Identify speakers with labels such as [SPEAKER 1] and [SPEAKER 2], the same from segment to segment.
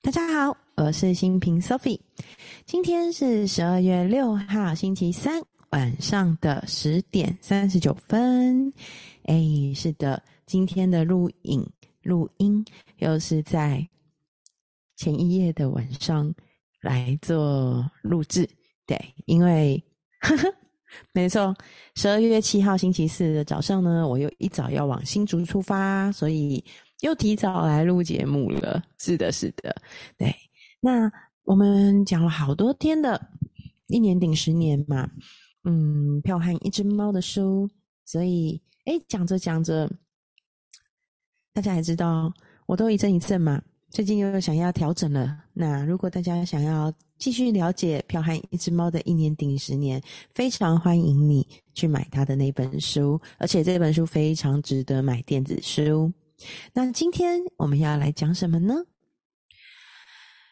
[SPEAKER 1] 大家好，我是新平 Sophie。今天是十二月六号星期三晚上的十点三十九分。哎，是的，今天的录影录音又是在前一夜的晚上来做录制。对，因为呵呵，没错，十二月七号星期四的早上呢，我又一早要往新竹出发，所以。又提早来录节目了，是的，是的，对。那我们讲了好多天的，一年顶十年嘛，嗯，票和一只猫的书，所以，哎，讲着讲着，大家也知道，我都一阵一阵嘛。最近又想要调整了。那如果大家想要继续了解票和一只猫的一年顶十年，非常欢迎你去买他的那本书，而且这本书非常值得买电子书。那今天我们要来讲什么呢？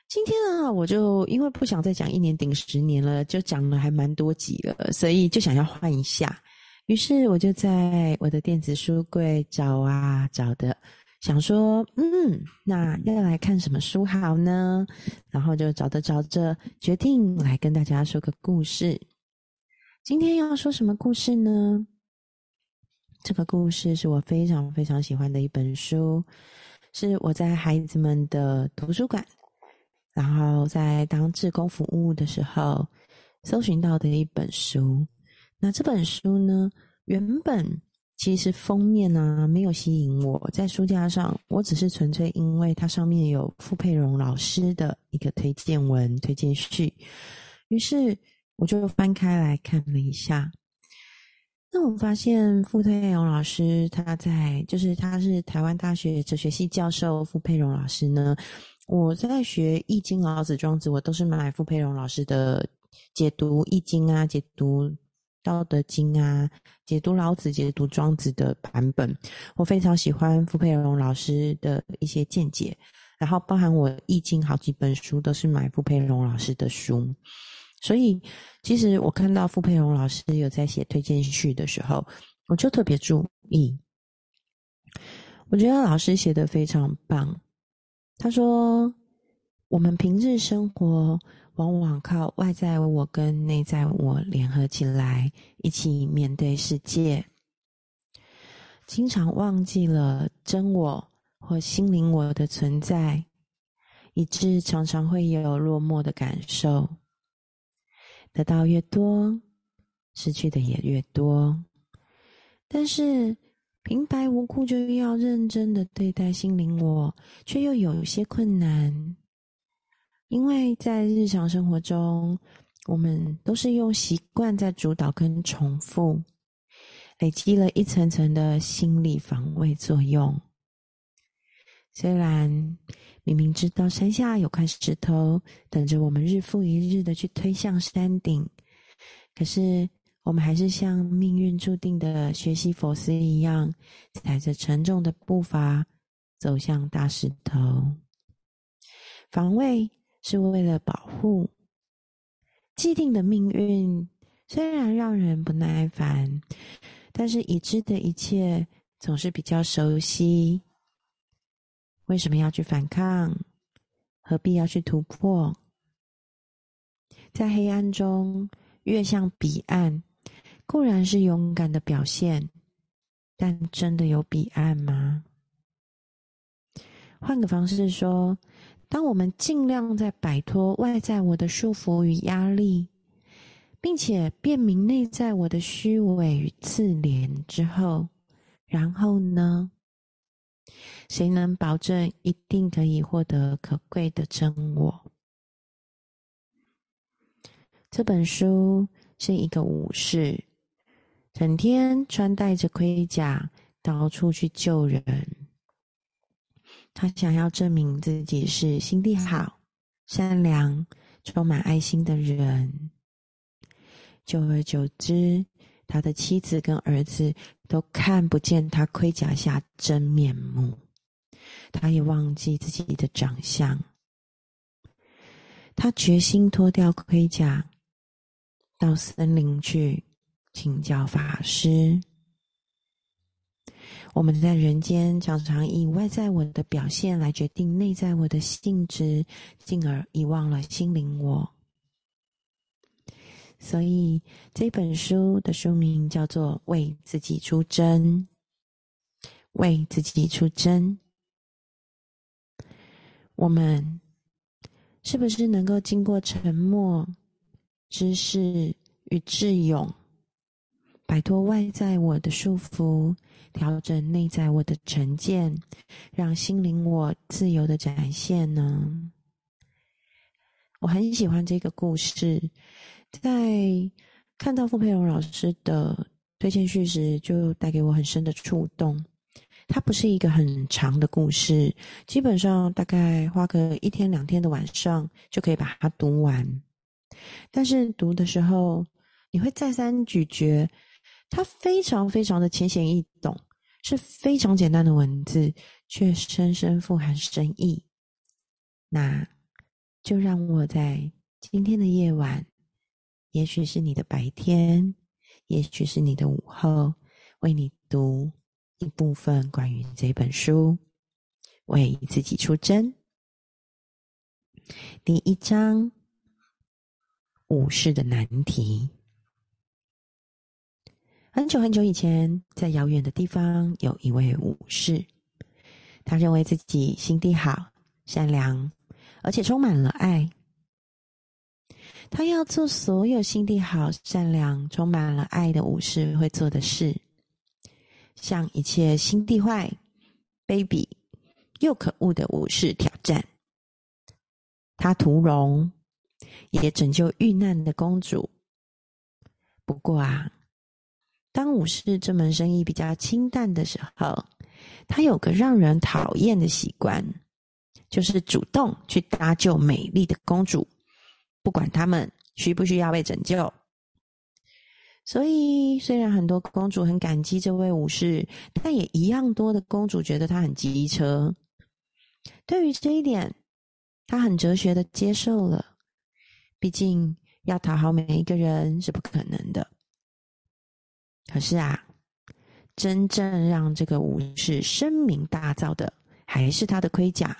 [SPEAKER 1] 今天啊，我就因为不想再讲一年顶十年了，就讲了还蛮多集了，所以就想要换一下。于是我就在我的电子书柜找啊找的，想说，嗯，那要来看什么书好呢？然后就找着找着，决定来跟大家说个故事。今天要说什么故事呢？这个故事是我非常非常喜欢的一本书，是我在孩子们的图书馆，然后在当志工服务的时候搜寻到的一本书。那这本书呢，原本其实封面呢没有吸引我，在书架上，我只是纯粹因为它上面有傅佩荣老师的一个推荐文、推荐序，于是我就翻开来看了一下。那我发现傅佩荣老师他在，就是他是台湾大学哲学系教授。傅佩荣老师呢，我在学《易经》《老子》《庄子》，我都是买傅佩荣老师的解读《易经》啊，解读《道德经》啊，解读《老子》、解读《庄子》的版本。我非常喜欢傅佩荣老师的一些见解，然后包含我《易经》好几本书都是买傅佩荣老师的书。所以，其实我看到傅佩荣老师有在写推荐序的时候，我就特别注意。我觉得老师写的非常棒。他说：“我们平日生活往往靠外在我跟内在我联合起来，一起面对世界，经常忘记了真我或心灵我的存在，以致常常会有落寞的感受。”得到越多，失去的也越多。但是平白无故就要认真的对待心灵我，却又有些困难。因为在日常生活中，我们都是用习惯在主导跟重复，累积了一层层的心理防卫作用。虽然明明知道山下有块石头等着我们日复一日的去推向山顶，可是我们还是像命运注定的学习佛斯一样，踩着沉重的步伐走向大石头。防卫是为了保护，既定的命运虽然让人不耐烦，但是已知的一切总是比较熟悉。为什么要去反抗？何必要去突破？在黑暗中跃向彼岸，固然是勇敢的表现，但真的有彼岸吗？换个方式说，当我们尽量在摆脱外在我的束缚与压力，并且辨明内在我的虚伪与自怜之后，然后呢？谁能保证一定可以获得可贵的真我？这本书是一个武士，整天穿戴着盔甲，到处去救人。他想要证明自己是心地好、善良、充满爱心的人。久而久之，他的妻子跟儿子都看不见他盔甲下真面目。他也忘记自己的长相，他决心脱掉盔甲，到森林去请教法师。我们在人间常常以外在我的表现来决定内在我的性质，进而遗忘了心灵我。所以这本书的书名叫做《为自己出征》，为自己出征。我们是不是能够经过沉默、知识与智勇，摆脱外在我的束缚？调整内在我的成见，让心灵我自由的展现呢？我很喜欢这个故事，在看到傅佩荣老师的推荐序时，就带给我很深的触动。它不是一个很长的故事，基本上大概花个一天两天的晚上就可以把它读完。但是读的时候，你会再三咀嚼，它非常非常的浅显易懂。是非常简单的文字，却深深富含深意。那就让我在今天的夜晚，也许是你的白天，也许是你的午后，为你读一部分关于这本书，为自己出征。第一章：武士的难题。很久很久以前，在遥远的地方，有一位武士。他认为自己心地好、善良，而且充满了爱。他要做所有心地好、善良、充满了爱的武士会做的事，向一切心地坏、卑鄙又可恶的武士挑战。他屠龙，也拯救遇难的公主。不过啊。当武士这门生意比较清淡的时候，他有个让人讨厌的习惯，就是主动去搭救美丽的公主，不管他们需不需要被拯救。所以，虽然很多公主很感激这位武士，但也一样多的公主觉得他很机车。对于这一点，他很哲学的接受了。毕竟，要讨好每一个人是不可能的。可是啊，真正让这个武士声名大噪的，还是他的盔甲。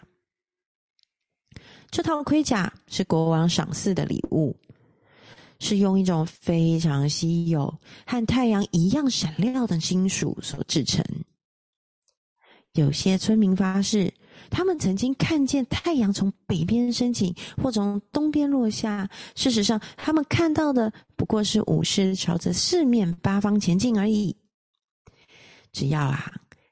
[SPEAKER 1] 这套盔甲是国王赏赐的礼物，是用一种非常稀有、和太阳一样闪亮的金属所制成。有些村民发誓。他们曾经看见太阳从北边升起，或从东边落下。事实上，他们看到的不过是武士朝着四面八方前进而已。只要啊，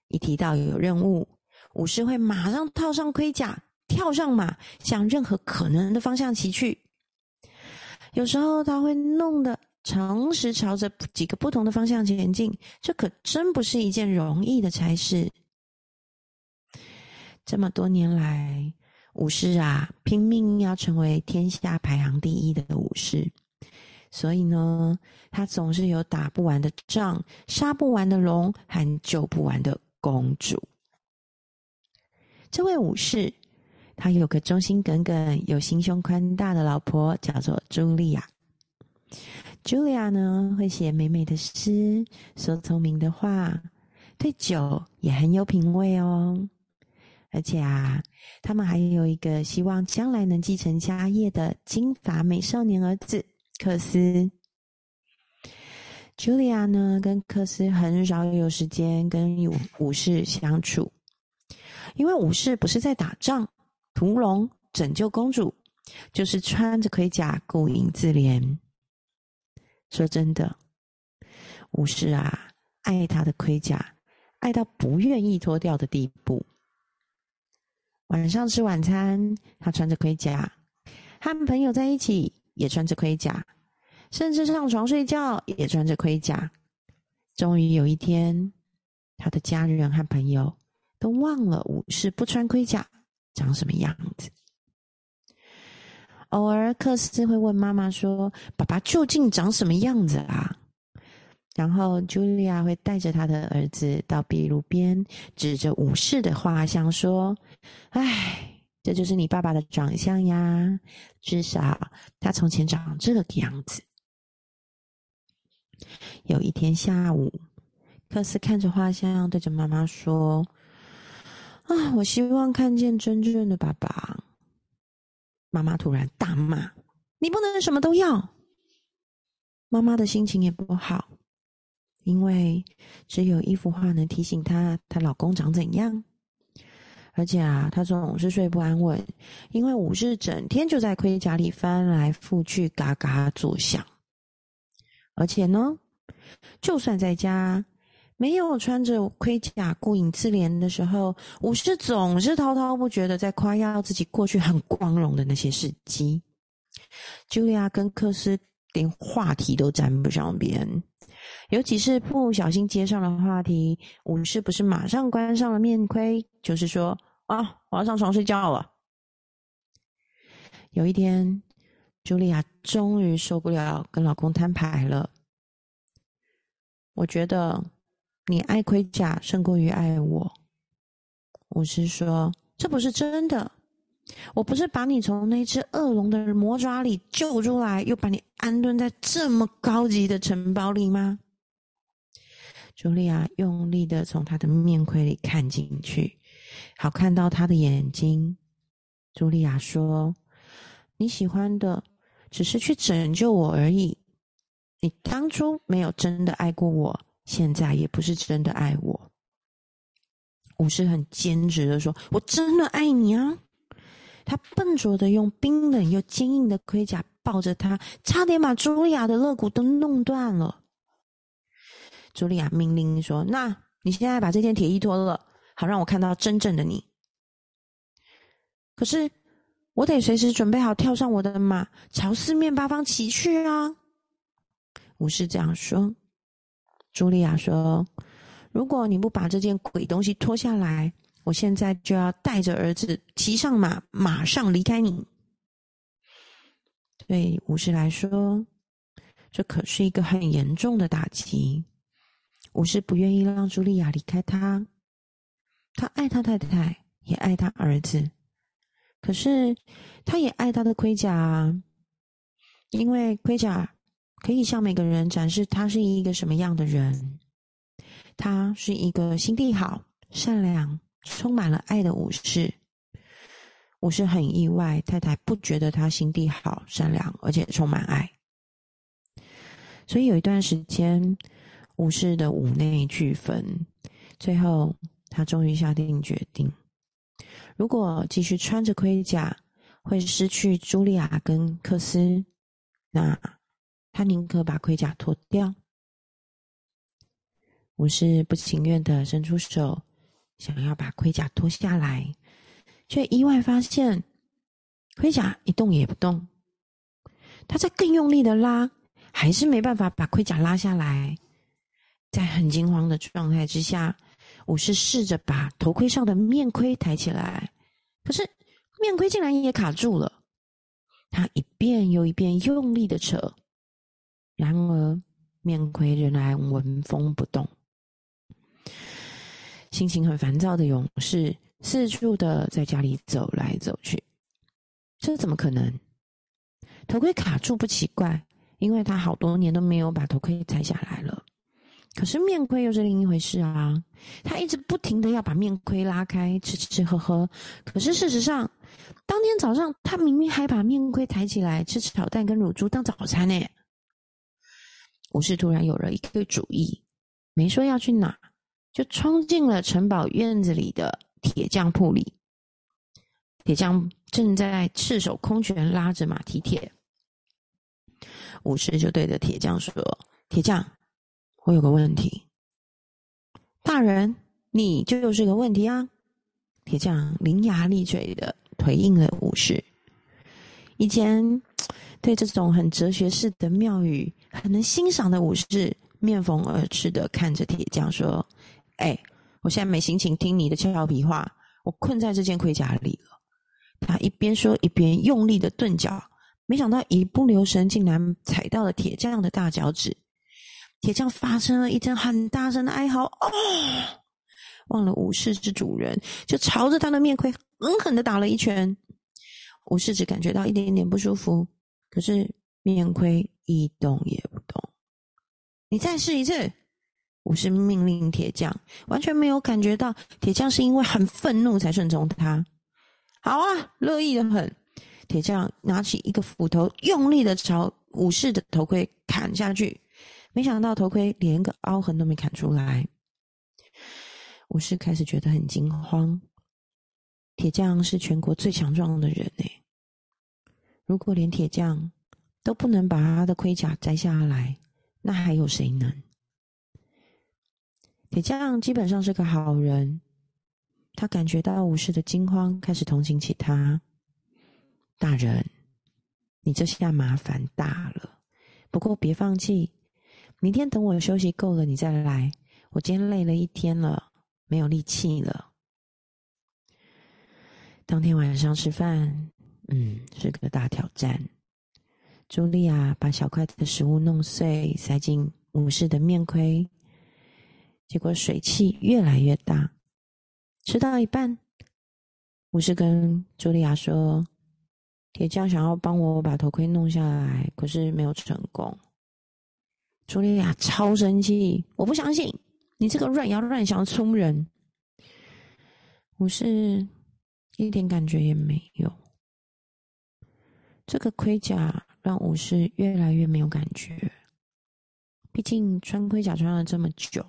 [SPEAKER 1] 一提到有任务，武士会马上套上盔甲，跳上马，向任何可能的方向骑去。有时候他会弄得同时朝着几个不同的方向前进，这可真不是一件容易的差事。这么多年来，武士啊，拼命要成为天下排行第一的武士，所以呢，他总是有打不完的仗、杀不完的龙和救不完的公主。这位武士，他有个忠心耿耿、有心胸宽大的老婆，叫做茱莉亚。茱莉亚呢，会写美美的诗，说聪明的话，对酒也很有品味哦。而且啊，他们还有一个希望将来能继承家业的金发美少年儿子克斯。茱莉亚呢，跟克斯很少有时间跟武武士相处，因为武士不是在打仗、屠龙、拯救公主，就是穿着盔甲顾影自怜。说真的，武士啊，爱他的盔甲，爱到不愿意脱掉的地步。晚上吃晚餐，他穿着盔甲；和朋友在一起，也穿着盔甲；甚至上床睡觉，也穿着盔甲。终于有一天，他的家人和朋友都忘了武士不穿盔甲长什么样子。偶尔，克斯会问妈妈说：“爸爸究竟长什么样子啊？”然后，茱莉亚会带着他的儿子到壁炉边，指着武士的画像说：“哎，这就是你爸爸的长相呀！至少他从前长这个样子。”有一天下午，克斯看着画像，对着妈妈说：“啊，我希望看见真正的爸爸。”妈妈突然大骂：“你不能什么都要！”妈妈的心情也不好，因为只有一幅画能提醒她她老公长怎样。而且啊，她总是睡不安稳，因为武士整天就在盔甲里翻来覆去，嘎嘎作响。而且呢，就算在家没有穿着盔甲顾影自怜的时候，武士总是滔滔不绝的在夸耀自己过去很光荣的那些事迹。茱莉亚跟克斯连话题都沾不上边，尤其是不小心接上了话题，武士不是马上关上了面盔，就是说啊，我要上床睡觉了。有一天。茱莉亚终于受不了跟老公摊牌了。我觉得你爱盔甲胜过于爱我。我是说，这不是真的。我不是把你从那只恶龙的魔爪里救出来，又把你安顿在这么高级的城堡里吗？茱莉亚用力的从他的面盔里看进去，好看到他的眼睛。茱莉亚说：“你喜欢的。”只是去拯救我而已。你当初没有真的爱过我，现在也不是真的爱我。武士很坚持的说：“我真的爱你啊！”他笨拙的用冰冷又坚硬的盔甲抱着他，差点把茱莉亚的肋骨都弄断了。茱莉亚命令说：“那你现在把这件铁衣脱了，好让我看到真正的你。”可是。我得随时准备好跳上我的马，朝四面八方骑去啊！武士这样说。茱莉亚说：“如果你不把这件鬼东西脱下来，我现在就要带着儿子骑上马，马上离开你。”对武士来说，这可是一个很严重的打击。武士不愿意让茱莉亚离开他，他爱他太太，也爱他儿子。可是，他也爱他的盔甲，因为盔甲可以向每个人展示他是一个什么样的人。他是一个心地好、善良、充满了爱的武士。我是很意外，太太不觉得他心地好、善良，而且充满爱。所以有一段时间，武士的五内俱焚。最后，他终于下定决定。如果继续穿着盔甲，会失去茱莉亚跟克斯，那他宁可把盔甲脱掉。武士不情愿的伸出手，想要把盔甲脱下来，却意外发现盔甲一动也不动。他在更用力的拉，还是没办法把盔甲拉下来。在很惊慌的状态之下。武士试着把头盔上的面盔抬起来，可是面盔竟然也卡住了。他一遍又一遍用力的扯，然而面盔仍然纹风不动。心情很烦躁的勇士四处的在家里走来走去。这怎么可能？头盔卡住不奇怪，因为他好多年都没有把头盔摘下来了。可是面盔又是另一回事啊！他一直不停的要把面盔拉开，吃吃喝喝。可是事实上，当天早上他明明还把面盔抬起来吃炒蛋跟乳猪当早餐呢。武士突然有了一个主意，没说要去哪，就冲进了城堡院子里的铁匠铺里。铁匠正在赤手空拳拉着马蹄铁，武士就对着铁匠说：“铁匠。”我有个问题，大人，你就是个问题啊！铁匠伶牙俐嘴的回应了武士。以前 对这种很哲学式的妙语很能欣赏的武士，面红耳赤的看着铁匠说：“哎，我现在没心情听你的俏皮话，我困在这件盔甲里了。”他一边说一边用力的顿脚，没想到一不留神，竟然踩到了铁匠的大脚趾。铁匠发生了一阵很大声的哀嚎，哦！忘了武士是主人，就朝着他的面盔狠狠的打了一拳。武士只感觉到一点点不舒服，可是面盔一动也不动。你再试一次！武士命令铁匠，完全没有感觉到铁匠是因为很愤怒才顺从他。好啊，乐意的很。铁匠拿起一个斧头，用力的朝武士的头盔砍下去。没想到头盔连个凹痕都没砍出来。武士开始觉得很惊慌。铁匠是全国最强壮的人哎，如果连铁匠都不能把他的盔甲摘下来，那还有谁能？铁匠基本上是个好人，他感觉到武士的惊慌，开始同情起他。大人，你这下麻烦大了。不过别放弃，明天等我休息够了，你再来。我今天累了一天了，没有力气了。当天晚上吃饭，嗯，是个大挑战。茱莉亚把小块的食物弄碎，塞进武士的面盔，结果水汽越来越大。吃到一半，武士跟茱莉亚说：“铁匠想要帮我把头盔弄下来，可是没有成功。”茱莉亚超生气：“我不相信你这个乱摇乱想的粗人！”武士。一点感觉也没有。这个盔甲让武士越来越没有感觉。毕竟穿盔甲穿了这么久，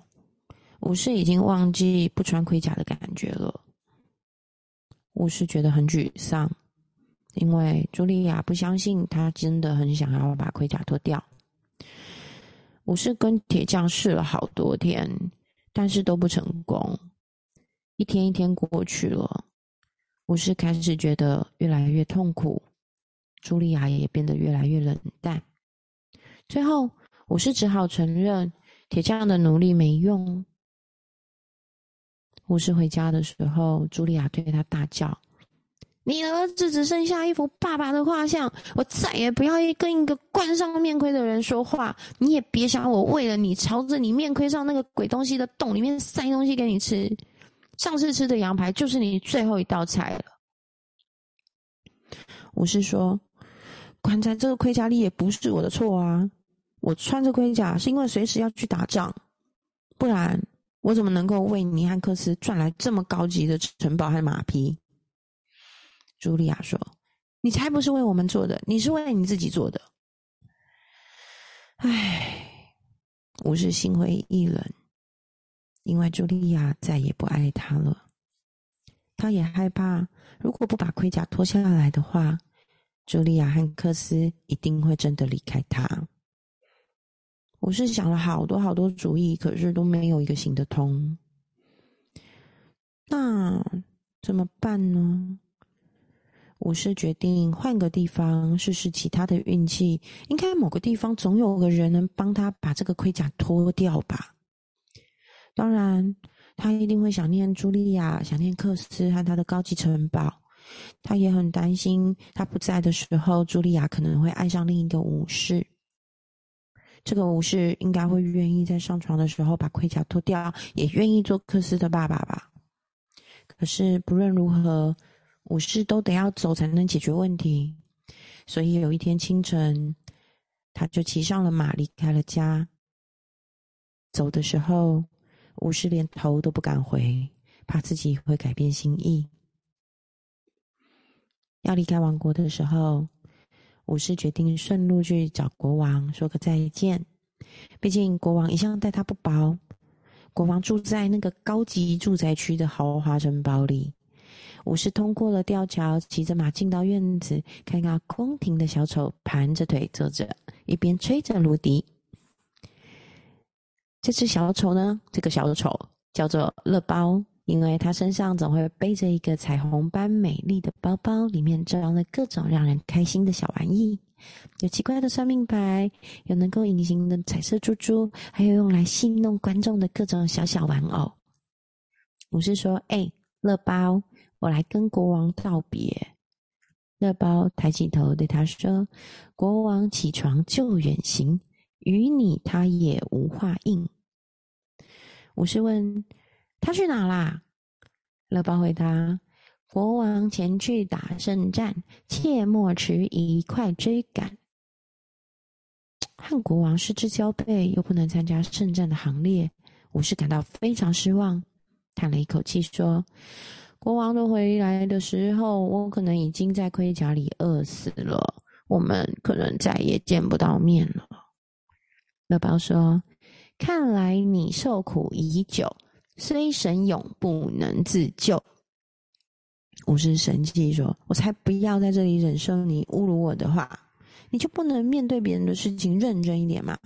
[SPEAKER 1] 武士已经忘记不穿盔甲的感觉了。武士觉得很沮丧，因为茱莉亚不相信他真的很想要把盔甲脱掉。武士跟铁匠试了好多天，但是都不成功。一天一天过去了。武士开始觉得越来越痛苦，茱莉亚也变得越来越冷淡。最后，武士只好承认铁匠的努力没用。武士回家的时候，茱莉亚对他大叫：“你的儿子只剩下一幅爸爸的画像，我再也不要跟一个冠上面盔的人说话。你也别想我为了你朝着你面盔上那个鬼东西的洞里面塞东西给你吃。”上次吃的羊排就是你最后一道菜了。武士说：“棺材这个盔甲里也不是我的错啊，我穿着盔甲是因为随时要去打仗，不然我怎么能够为尼汉克斯赚来这么高级的城堡和马匹？”茱莉亚说：“你才不是为我们做的，你是为你自己做的。”唉，武士心灰意冷。因为茱莉亚再也不爱他了，他也害怕，如果不把盔甲脱下来的话，茱莉亚和克斯一定会真的离开他。我是想了好多好多主意，可是都没有一个行得通。那怎么办呢？我是决定换个地方试试其他的运气，应该某个地方总有个人能帮他把这个盔甲脱掉吧。当然，他一定会想念茱莉亚，想念克斯和他的高级城堡。他也很担心，他不在的时候，茱莉亚可能会爱上另一个武士。这个武士应该会愿意在上床的时候把盔甲脱掉，也愿意做克斯的爸爸吧。可是不论如何，武士都得要走才能解决问题。所以有一天清晨，他就骑上了马，离开了家。走的时候。武士连头都不敢回，怕自己会改变心意。要离开王国的时候，武士决定顺路去找国王说个再见。毕竟国王一向待他不薄。国王住在那个高级住宅区的豪华城堡里。武士通过了吊桥，骑着马进到院子，看到宫廷的小丑盘着腿坐着，一边吹着芦笛。这只小丑呢？这个小丑叫做乐包，因为他身上总会背着一个彩虹般美丽的包包，里面装了各种让人开心的小玩意，有奇怪的算命牌，有能够隐形的彩色珠珠，还有用来戏弄观众的各种小小玩偶。武士说：“哎，乐包，我来跟国王道别。”乐包抬起头对他说：“国王起床就远行，与你他也无话应。”武士问：“他去哪啦？”乐包回答：“国王前去打胜战，切莫迟疑，快追赶。”和国王失之交臂，又不能参加圣战的行列，武士感到非常失望，叹了一口气说：“国王都回来的时候，我可能已经在盔甲里饿死了，我们可能再也见不到面了。”乐宝说：“看来你受苦已久，虽神勇，不能自救。”武士神气说：“我才不要在这里忍受你侮辱我的话，你就不能面对别人的事情认真一点吗？”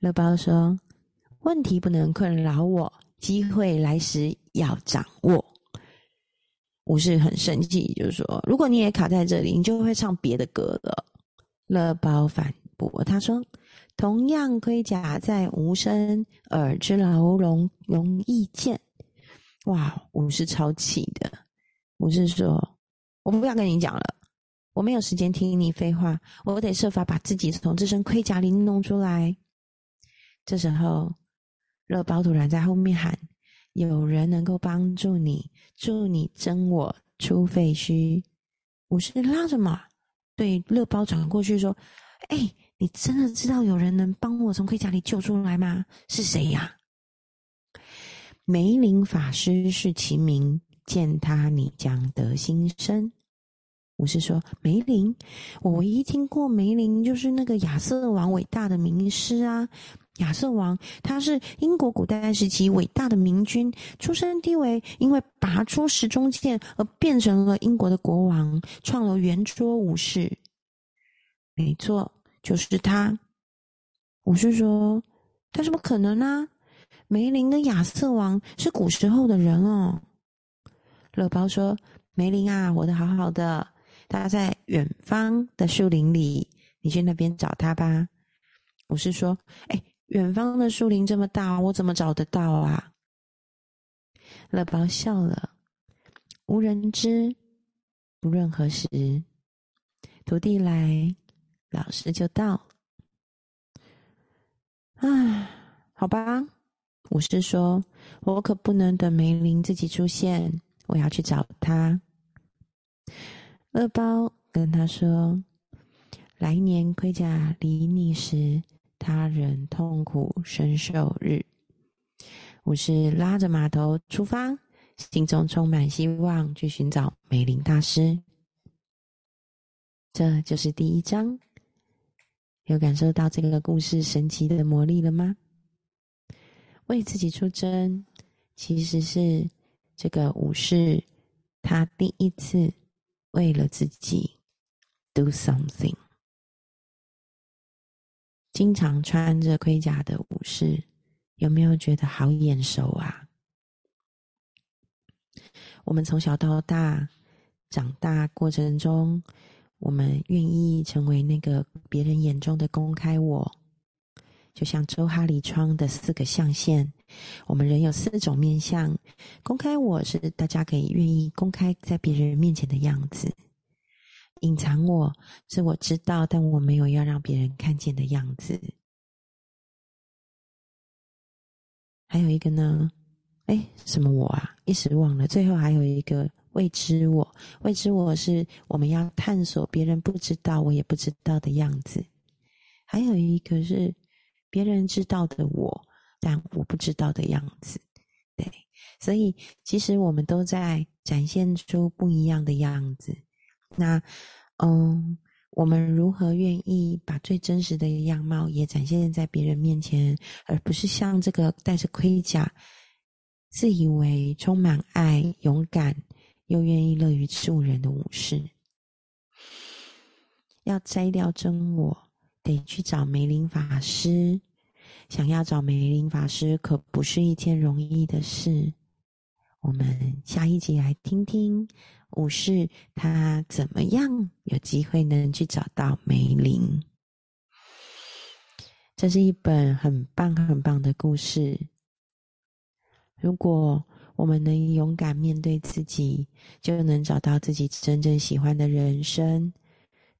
[SPEAKER 1] 乐包说。问题不能困扰我，机会来时要掌握。武士很生气，就说：“如果你也卡在这里，你就会唱别的歌了。”乐包反驳他说：“同样盔甲在无声耳之牢笼容易见。”哇！武士超气的。武士说：“我不要跟你讲了，我没有时间听你废话，我得设法把自己从这身盔甲里弄出来。”这时候。乐包突然在后面喊：“有人能够帮助你，助你争我出废墟。”武士拉着马对乐包转过去说：“哎，你真的知道有人能帮我从盔甲里救出来吗？是谁呀？”梅林法师是其名，见他你将得新生。我是说：“梅林，我唯一听过梅林就是那个亚瑟王伟大的名师啊。”亚瑟王，他是英国古代时期伟大的明君，出身低微，因为拔出时中剑而变成了英国的国王，创了圆桌武士。没错，就是他。武士说：“他怎么可能呢？梅林跟亚瑟王是古时候的人哦。”乐包说：“梅林啊，活得好好的，他在远方的树林里，你去那边找他吧。”武士说：“哎。”远方的树林这么大，我怎么找得到啊？乐包笑了，无人知。不论何时，徒弟来，老师就到。唉，好吧，武士说：“我可不能等梅林自己出现，我要去找他。”乐包跟他说：“来年盔甲离你时。”他人痛苦深受日，武士拉着马头出发，心中充满希望，去寻找梅林大师。这就是第一章，有感受到这个故事神奇的魔力了吗？为自己出征，其实是这个武士他第一次为了自己 do something。经常穿着盔甲的武士，有没有觉得好眼熟啊？我们从小到大长大过程中，我们愿意成为那个别人眼中的公开我，就像周哈里窗的四个象限，我们人有四种面相。公开我是大家可以愿意公开在别人面前的样子。隐藏我是我知道，但我没有要让别人看见的样子。还有一个呢？哎，什么我啊？一时忘了。最后还有一个未知我，未知我是我们要探索别人不知道、我也不知道的样子。还有一个是别人知道的我，但我不知道的样子。对，所以其实我们都在展现出不一样的样子。那，嗯，我们如何愿意把最真实的样貌也展现在别人面前，而不是像这个戴着盔甲、自以为充满爱、勇敢又愿意乐于助人的武士？要摘掉真我，得去找梅林法师。想要找梅林法师，可不是一件容易的事。我们下一集来听听。武士他怎么样有机会能去找到梅林？这是一本很棒很棒的故事。如果我们能勇敢面对自己，就能找到自己真正喜欢的人生。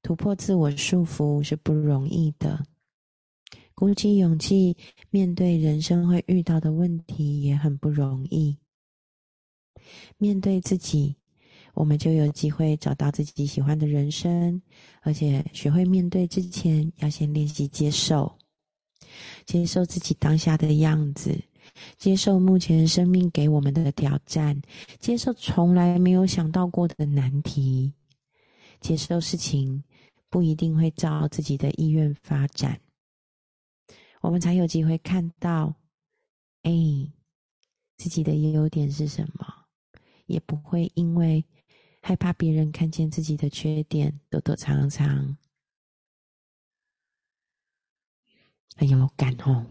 [SPEAKER 1] 突破自我束缚是不容易的，鼓起勇气面对人生会遇到的问题也很不容易。面对自己。我们就有机会找到自己喜欢的人生，而且学会面对之前，要先练习接受。接受自己当下的样子，接受目前生命给我们的挑战，接受从来没有想到过的难题，接受事情不一定会照自己的意愿发展，我们才有机会看到，哎，自己的优点是什么，也不会因为害怕别人看见自己的缺点，躲躲藏藏。很有感哦，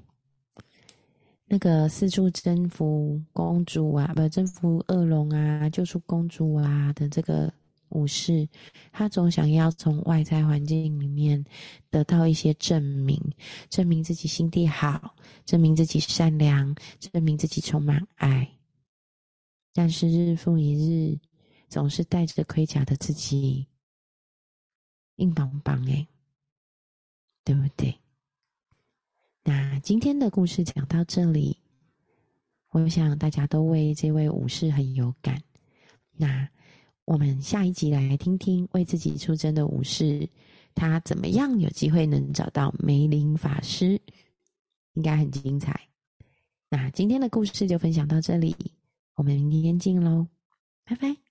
[SPEAKER 1] 那个四处征服公主啊，不征服恶龙啊，救出公主啊的这个武士，他总想要从外在环境里面得到一些证明，证明自己心地好，证明自己善良，证明自己充满爱。但是日复一日，总是带着盔甲的自己，硬邦邦哎，对不对？那今天的故事讲到这里，我想大家都为这位武士很有感。那我们下一集来听听为自己出征的武士，他怎么样有机会能找到梅林法师，应该很精彩。那今天的故事就分享到这里，我们明天见喽，拜拜。